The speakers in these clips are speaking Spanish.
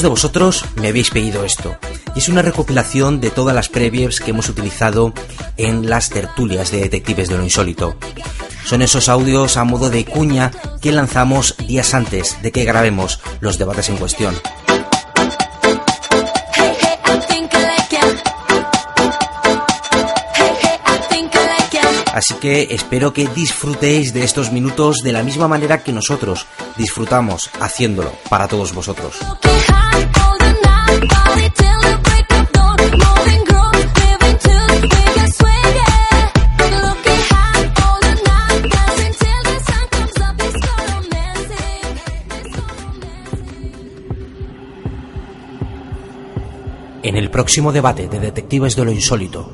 Muchos de vosotros me habéis pedido esto, y es una recopilación de todas las previews que hemos utilizado en las tertulias de Detectives de lo Insólito. Son esos audios a modo de cuña que lanzamos días antes de que grabemos los debates en cuestión. Así que espero que disfrutéis de estos minutos de la misma manera que nosotros disfrutamos haciéndolo para todos vosotros. En el próximo debate de Detectives de lo Insólito,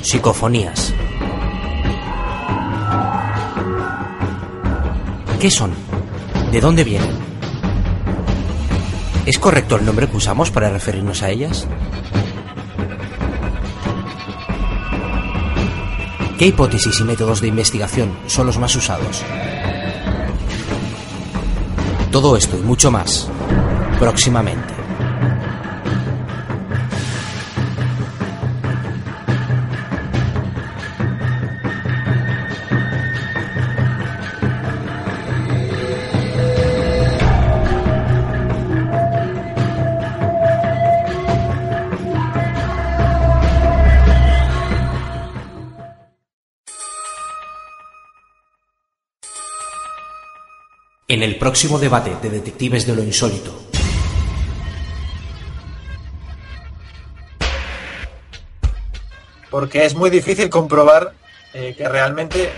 psicofonías. ¿Qué son? ¿De dónde vienen? ¿Es correcto el nombre que usamos para referirnos a ellas? ¿Qué hipótesis y métodos de investigación son los más usados? Todo esto y mucho más próximamente. En el próximo debate de Detectives de lo Insólito. Porque es muy difícil comprobar eh, que realmente eh,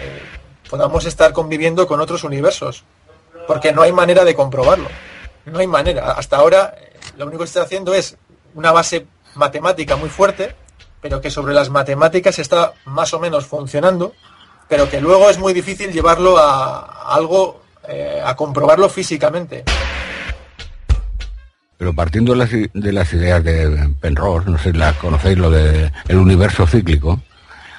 podamos estar conviviendo con otros universos. Porque no hay manera de comprobarlo. No hay manera. Hasta ahora eh, lo único que está haciendo es una base matemática muy fuerte, pero que sobre las matemáticas está más o menos funcionando, pero que luego es muy difícil llevarlo a algo a comprobarlo físicamente. Pero partiendo de las, de las ideas de Penrose, no sé si la conocéis, lo del universo cíclico,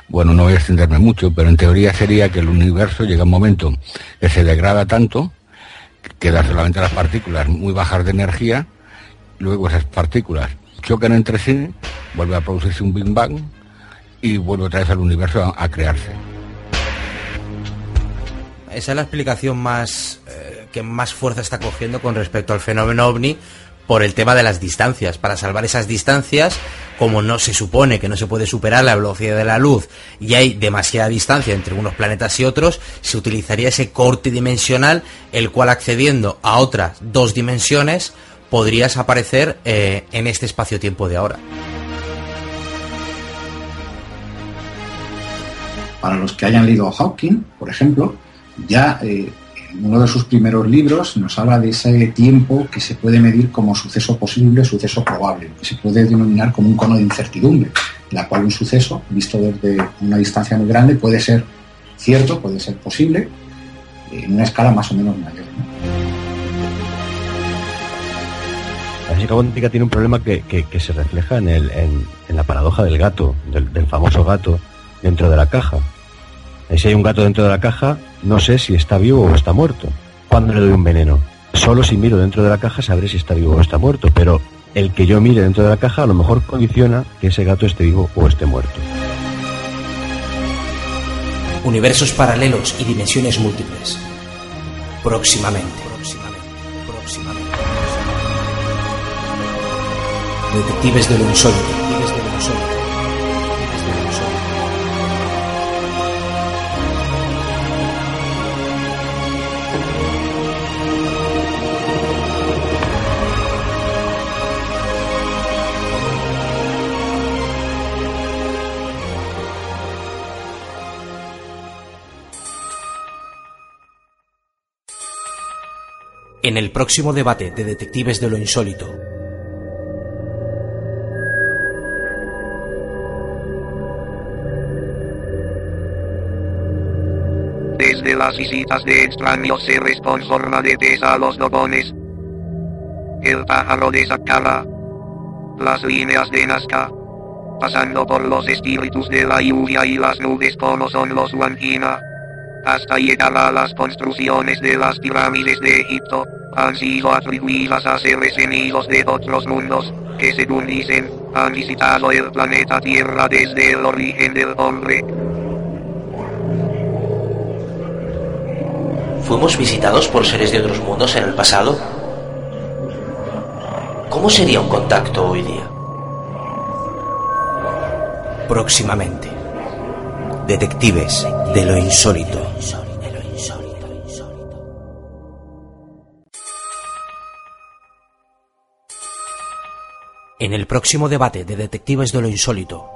bueno, no voy a extenderme mucho, pero en teoría sería que el universo llega un momento que se degrada tanto, que da solamente las partículas muy bajas de energía, luego esas partículas chocan entre sí, vuelve a producirse un Big Bang y vuelve otra vez al universo a crearse. Esa es la explicación más eh, que más fuerza está cogiendo con respecto al fenómeno ovni por el tema de las distancias. Para salvar esas distancias, como no se supone que no se puede superar la velocidad de la luz y hay demasiada distancia entre unos planetas y otros, se utilizaría ese corte dimensional, el cual accediendo a otras dos dimensiones podrías aparecer eh, en este espacio-tiempo de ahora. Para los que hayan leído Hawking, por ejemplo, ya eh, en uno de sus primeros libros nos habla de ese tiempo que se puede medir como suceso posible, suceso probable, que se puede denominar como un cono de incertidumbre, en la cual un suceso, visto desde una distancia muy grande, puede ser cierto, puede ser posible, en una escala más o menos mayor. La física cuántica tiene un problema que, se refleja en, la paradoja del gato, del famoso gato dentro de la caja si hay un gato dentro de la caja, no sé si está vivo o está muerto. ¿Cuándo le doy un veneno? Solo si miro dentro de la caja sabré si está vivo o está muerto, pero el que yo mire dentro de la caja a lo mejor condiciona que ese gato esté vivo o esté muerto. Universos paralelos y dimensiones múltiples. Próximamente. Próximamente. Próximamente. Detectives de lo insólito. Detectives de lo insólito. en el próximo debate de Detectives de lo Insólito. Desde las visitas de extraños se responsorna de tesa a los dogones. El pájaro de Sakara. Las líneas de Nazca. Pasando por los espíritus de la lluvia y las nubes como son los Wangina. Hasta llegar a las construcciones de las pirámides de Egipto. Han sido atribuidas a seres enemigos de otros mundos, que según dicen, han visitado el planeta Tierra desde el origen del hombre. ¿Fuimos visitados por seres de otros mundos en el pasado? ¿Cómo sería un contacto hoy día? Próximamente. Detectives de lo insólito. En el próximo debate de Detectives de lo insólito.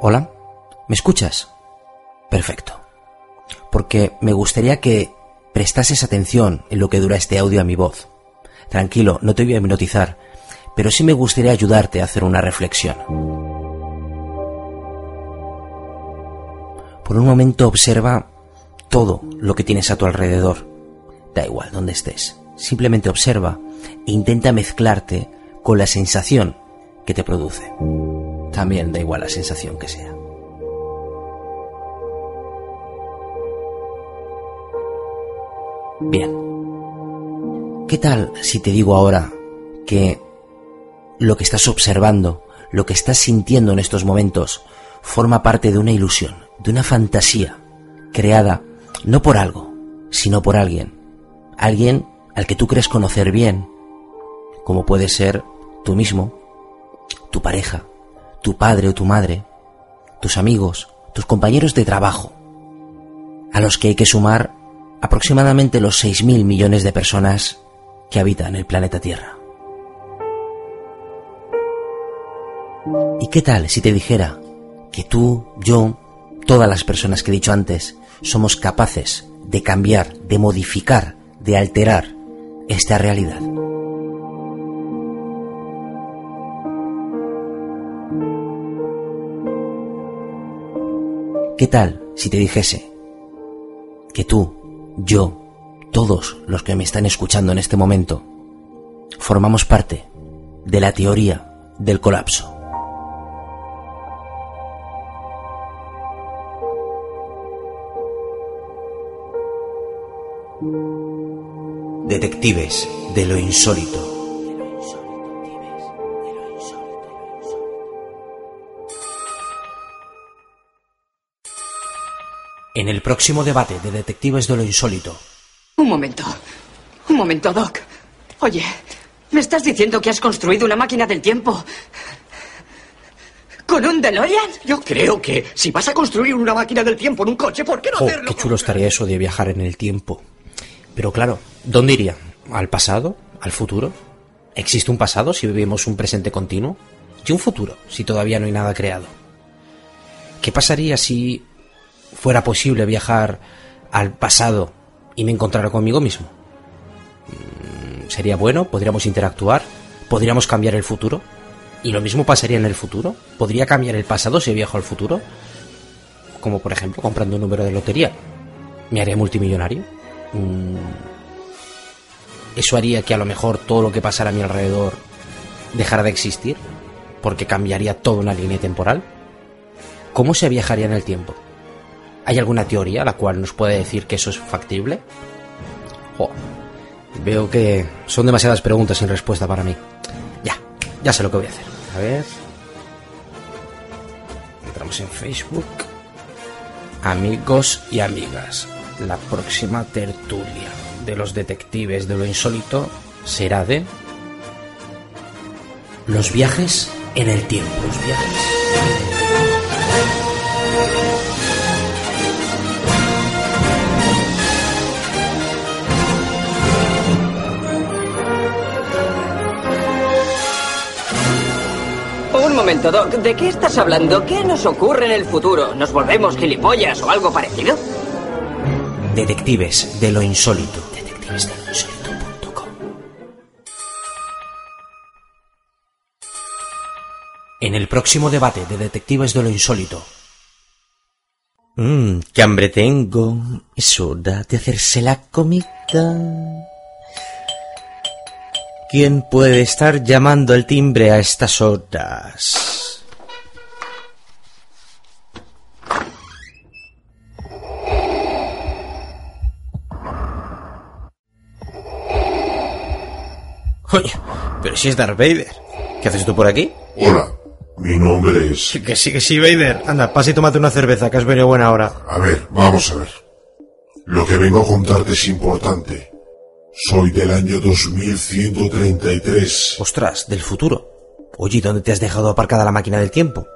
Hola, ¿me escuchas? Perfecto. Porque me gustaría que prestases atención en lo que dura este audio a mi voz. Tranquilo, no te voy a hipnotizar, pero sí me gustaría ayudarte a hacer una reflexión. Por un momento observa todo lo que tienes a tu alrededor. Da igual donde estés. Simplemente observa e intenta mezclarte con la sensación que te produce. También da igual la sensación que sea. Bien. ¿Qué tal si te digo ahora que lo que estás observando, lo que estás sintiendo en estos momentos, forma parte de una ilusión, de una fantasía creada no por algo, sino por alguien. Alguien al que tú crees conocer bien, como puede ser tú mismo, tu pareja, tu padre o tu madre, tus amigos, tus compañeros de trabajo, a los que hay que sumar aproximadamente los 6.000 millones de personas que habitan el planeta Tierra. ¿Y qué tal si te dijera que tú, yo, todas las personas que he dicho antes, somos capaces de cambiar, de modificar, de alterar esta realidad? ¿Qué tal si te dijese que tú, yo, todos los que me están escuchando en este momento, formamos parte de la teoría del colapso? Detectives de lo insólito. En el próximo debate de Detectives de lo insólito. Un momento. Un momento, Doc. Oye, ¿me estás diciendo que has construido una máquina del tiempo? ¿Con un DeLorean? Yo creo que si vas a construir una máquina del tiempo en un coche, ¿por qué no Oh, hacerlo? qué chulo estaría eso de viajar en el tiempo. Pero claro, ¿dónde iría? ¿Al pasado? ¿Al futuro? ¿Existe un pasado si vivimos un presente continuo? ¿Y un futuro si todavía no hay nada creado? ¿Qué pasaría si fuera posible viajar al pasado y me encontrara conmigo mismo? Mm, ¿Sería bueno? ¿Podríamos interactuar? ¿Podríamos cambiar el futuro? ¿Y lo mismo pasaría en el futuro? ¿Podría cambiar el pasado si viajo al futuro? Como por ejemplo comprando un número de lotería. ¿Me haría multimillonario? Mm, ¿Eso haría que a lo mejor todo lo que pasara a mi alrededor dejara de existir? Porque cambiaría toda una línea temporal. ¿Cómo se viajaría en el tiempo? ¿Hay alguna teoría la cual nos puede decir que eso es factible? Veo que son demasiadas preguntas sin respuesta para mí. Ya, ya sé lo que voy a hacer. A ver. Entramos en Facebook. Amigos y amigas, la próxima tertulia de los detectives de lo insólito será de los viajes en el tiempo. Los viajes. Un momento, Doc. ¿De qué estás hablando? ¿Qué nos ocurre en el futuro? ¿Nos volvemos gilipollas o algo parecido? Detectives de lo Insólito. Detectives de lo En el próximo debate de Detectives de lo Insólito. Mmm, qué hambre tengo. Es hora de hacerse la comida. ¿Quién puede estar llamando el timbre a estas horas? Coño, pero si es Darth Vader. ¿Qué haces tú por aquí? Hola, mi nombre es... Que sí, que sí, Vader. Anda, pasa y tómate una cerveza, que has venido buena hora. A ver, vamos a ver. Lo que vengo a contarte es importante. Soy del año 2133. Ostras, del futuro. Oye, ¿y ¿dónde te has dejado aparcada la máquina del tiempo?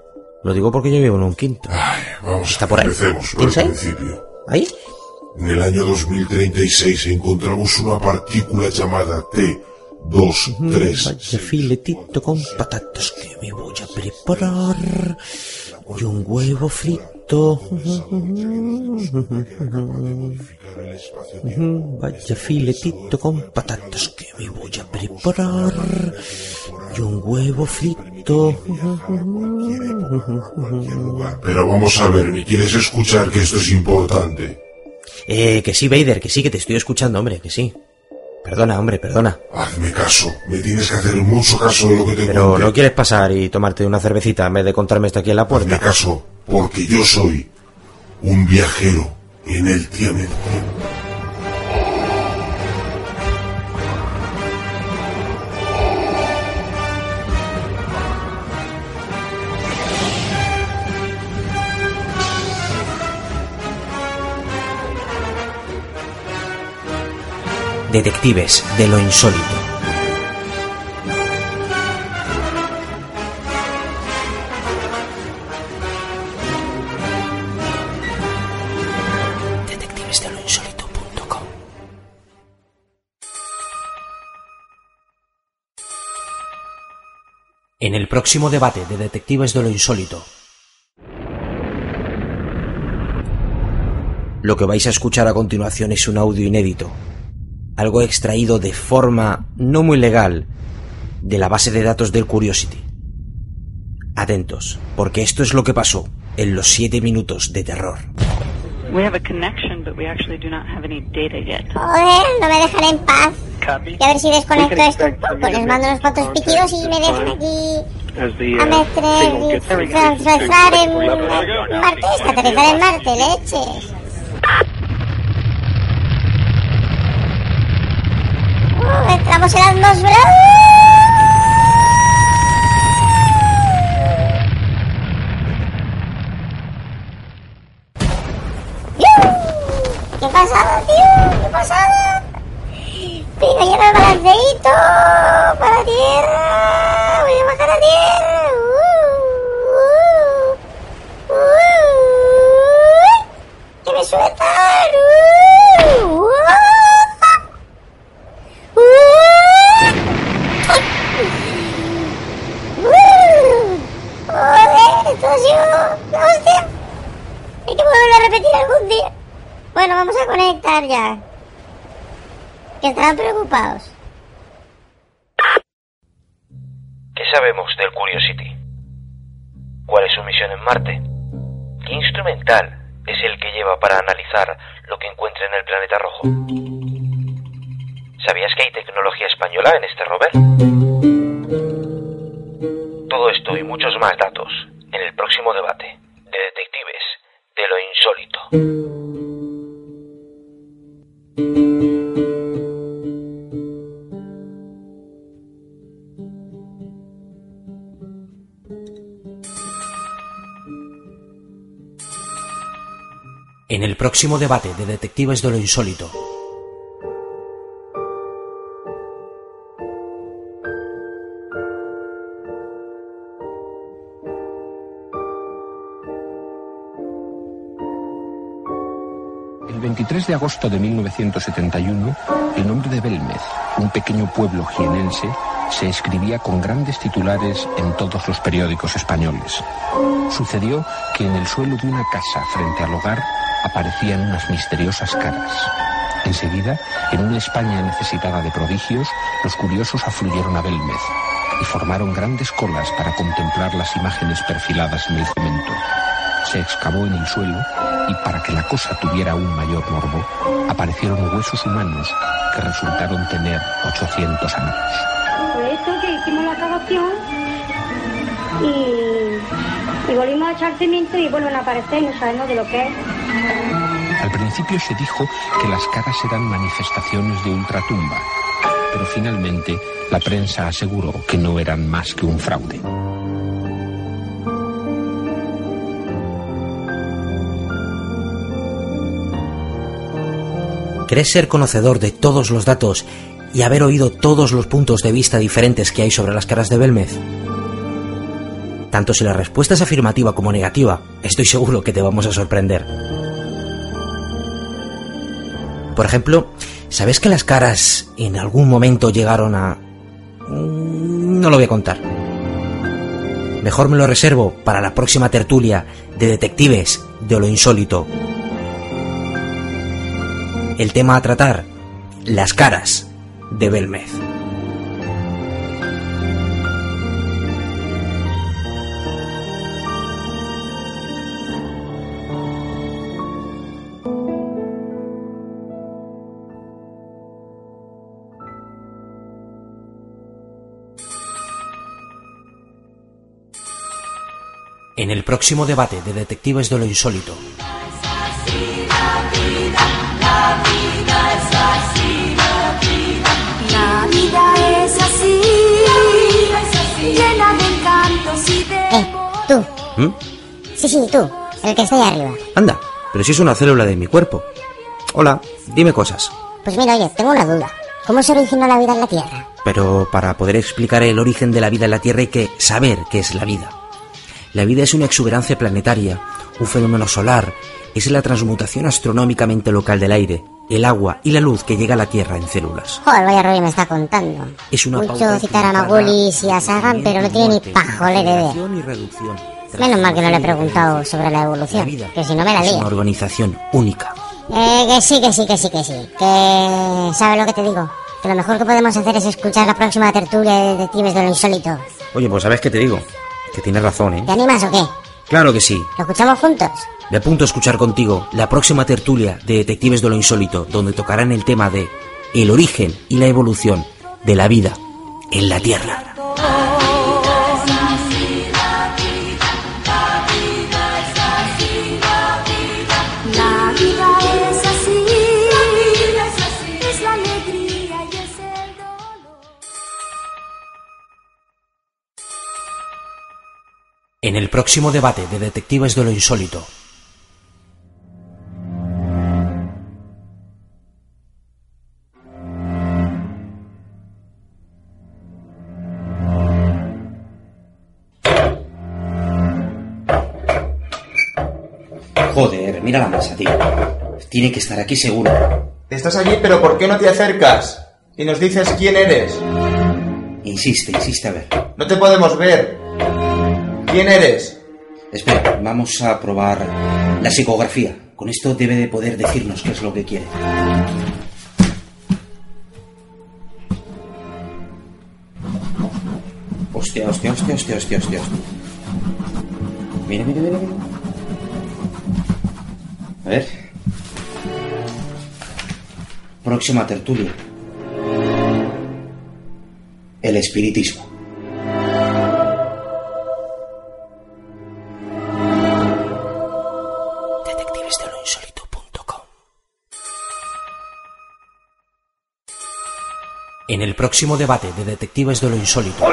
Lo digo porque yo vivo en un quinto. Ay, vamos, Está por ahí. empecemos por el ¿Tienes ahí? principio. ¿Ahí? En el año 2036 encontramos una partícula llamada T23. Vaya filetito con patatas que me voy a preparar. Y un huevo frito. Vaya filetito con patatas que me voy a preparar. Y un huevo frito. Pero vamos a ver, ¿me quieres escuchar que esto es importante? Eh, que sí, Vader, que sí, que te estoy escuchando, hombre, que sí. Perdona, hombre, perdona. Hazme caso, me tienes que hacer mucho caso de lo que te Pero cuente. no quieres pasar y tomarte una cervecita en vez de contarme esto aquí en la Hazme puerta. caso, porque yo soy un viajero en el tiempo. Detectives de lo insólito. Detectivesdeloinsólito.com En el próximo debate de Detectives de lo insólito. Lo que vais a escuchar a continuación es un audio inédito, algo extraído de forma no muy legal de la base de datos del Curiosity. Atentos, porque esto es lo que pasó en los 7 minutos de terror. We have a connection, but we actually do not have any data yet. Joder, no me dejan en paz. Y a ver si desconecto esto un poco. Les mando unos cuantos pitidos y me dejan aquí a meter y aterrizar en Marte. Aterrizar en Marte, leches. Entramos en la atmósfera. ¿Qué pasada, tío? ¿Qué pasada? Venga, lleva el balanceíto para tierra. Voy a bajar a tierra. Uh, uh, uh. que me sueltan. Uh, uh. Uh. Joder, esto ha sido la hostia. Hay que volverlo a repetir algún día. Bueno, vamos a conectar ya. Que estaban preocupados. ¿Qué sabemos del Curiosity? ¿Cuál es su misión en Marte? ¿Qué instrumental es el que lleva para analizar lo que encuentra en el planeta rojo? ¿Sabías que hay tecnología española en este rover? Todo esto y muchos más datos en el próximo debate En el próximo debate de Detectives de lo insólito. El 23 de agosto de 1971, el nombre de Belmez, un pequeño pueblo jienense, se escribía con grandes titulares en todos los periódicos españoles. Sucedió que en el suelo de una casa frente al hogar aparecían unas misteriosas caras. Enseguida, en una España necesitada de prodigios, los curiosos afluyeron a Belmez, y formaron grandes colas para contemplar las imágenes perfiladas en el cemento. Se excavó en el suelo y para que la cosa tuviera un mayor morbo, aparecieron huesos humanos que resultaron tener 800 años. Por eso que hicimos la excavación y, y volvimos a echar cemento y vuelven a aparecer no sabemos de lo que es. Al principio se dijo que las caras eran manifestaciones de ultratumba, pero finalmente la prensa aseguró que no eran más que un fraude. ¿Crees ser conocedor de todos los datos y haber oído todos los puntos de vista diferentes que hay sobre las caras de Belmez? Tanto si la respuesta es afirmativa como negativa, estoy seguro que te vamos a sorprender. Por ejemplo, ¿sabes que las caras en algún momento llegaron a... Mm, No lo voy a contar. Mejor me lo reservo para la próxima tertulia de detectives de lo insólito. El tema a tratar, las caras de Belmez. En el próximo debate de Detectives de lo Insólito. La vida es así, llena de encantos y de... Eh, tú. ¿Mm? Sí, sí, tú. El que está ahí arriba. Anda, pero si es una célula de mi cuerpo. Hola, dime cosas. Pues mira, oye, tengo una duda. ¿Cómo se originó la vida en la Tierra? Pero para poder explicar el origen de la vida en la Tierra hay que saber qué es la vida. La vida es una exuberancia planetaria, un fenómeno solar, es la transmutación astronómicamente local del aire, el agua y la luz que llega a la Tierra en células. Joder, vaya rollo me está contando. Es una Mucho pauta citar a Magulis y a Sagan, pero no tiene ni pajolera idea. Menos mal que no le he preguntado sobre la evolución, que si no me la Es lío. una organización única. Eh, que sí, que sí, que sí, que sí. Que... ¿Sabes lo que te digo? Que lo mejor que podemos hacer es escuchar la próxima tertulia de Detectives de lo Insólito. Oye, pues sabes qué te digo, que tienes razón, ¿eh? ¿Te animas o qué? Claro que sí. ¿Lo escuchamos juntos? Me apunto a escuchar contigo la próxima tertulia de Detectives de lo Insólito, donde tocarán el tema de el origen y la evolución de la vida en la Tierra. En el próximo debate de Detectives de lo Insólito. Joder, mira la masa, tío. Tiene que estar aquí seguro. Estás allí, pero ¿por qué no te acercas? Y nos dices quién eres. Insiste, insiste, a ver. No te podemos ver. ¿Quién eres? Espera, vamos a probar la psicografía. Con esto debe de poder decirnos qué es lo que quiere. Hostia, hostia, hostia, hostia, hostia, hostia. Mira, mira, mira, mira. A ver. Próxima tertulia. El espiritismo. Próximo debate de Detectives de lo Insólito.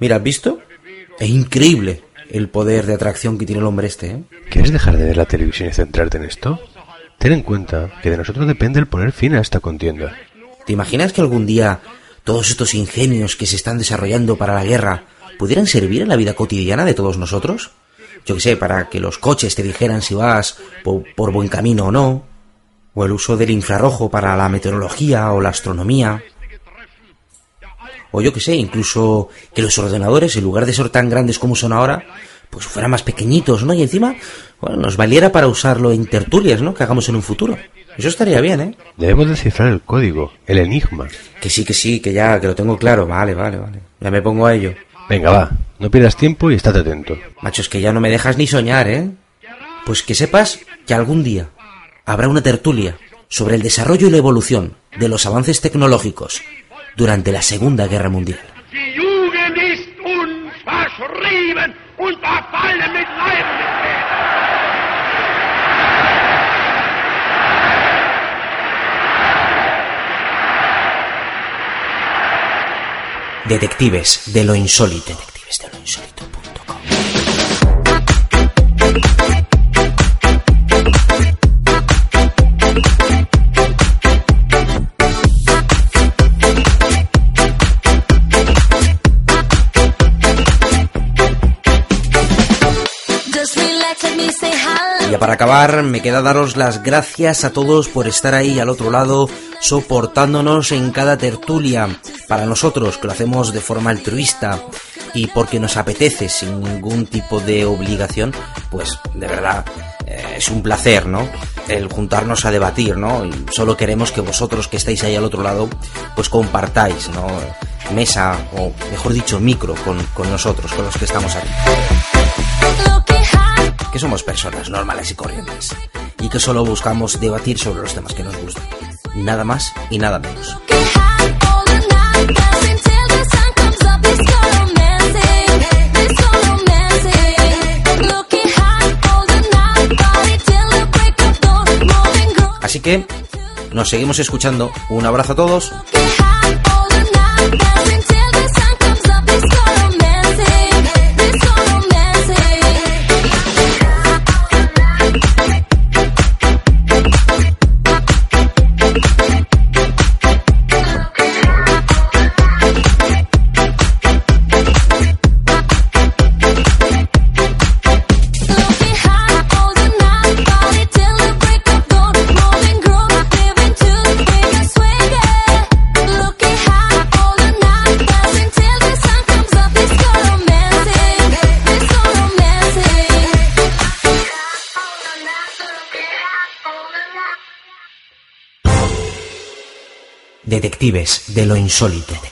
Mira, ¿has visto? Es increíble el poder de atracción que tiene el hombre este, ¿eh? ¿Quieres dejar de ver la televisión y centrarte en esto? Ten en cuenta que de nosotros depende el poner fin a esta contienda. ¿Te imaginas que algún día todos estos ingenios que se están desarrollando para la guerra pudieran servir en la vida cotidiana de todos nosotros? Yo que sé, para que los coches te dijeran si vas po- por, buen camino o no, o el uso del infrarrojo para la meteorología o la astronomía. O yo que sé, incluso que los ordenadores, en lugar de ser tan grandes como son ahora, pues fueran más pequeñitos, ¿no? Y encima, bueno, nos valiera para usarlo en tertulias, ¿no? Que hagamos en un futuro. Eso estaría bien, ¿eh? Debemos descifrar el código, el enigma. Que sí, que sí, que ya, que lo tengo claro. Vale, vale, vale. Ya me pongo a ello. Venga, va, no pierdas tiempo y estate atento. Macho, es que ya no me dejas ni soñar, ¿eh? Pues que sepas que algún día habrá una tertulia sobre el desarrollo y la evolución de los avances tecnológicos durante la Segunda Guerra Mundial. Detectives de lo insólito. Detectives de lo insólito. Para acabar, me queda daros las gracias a todos por estar ahí al otro lado, soportándonos en cada tertulia. Para nosotros, que lo hacemos de forma altruista y porque nos apetece sin ningún tipo de obligación, pues de verdad eh, es un placer, ¿no? El juntarnos a debatir, ¿no? Y solo queremos que vosotros que estáis ahí al otro lado, pues compartáis, ¿no? Mesa, o mejor dicho, micro con, con nosotros, con los que estamos aquí que somos personas normales y corrientes y que solo buscamos debatir sobre los temas que nos gustan. Nada más y nada menos. Así que nos seguimos escuchando. Un abrazo a todos. De lo insólito.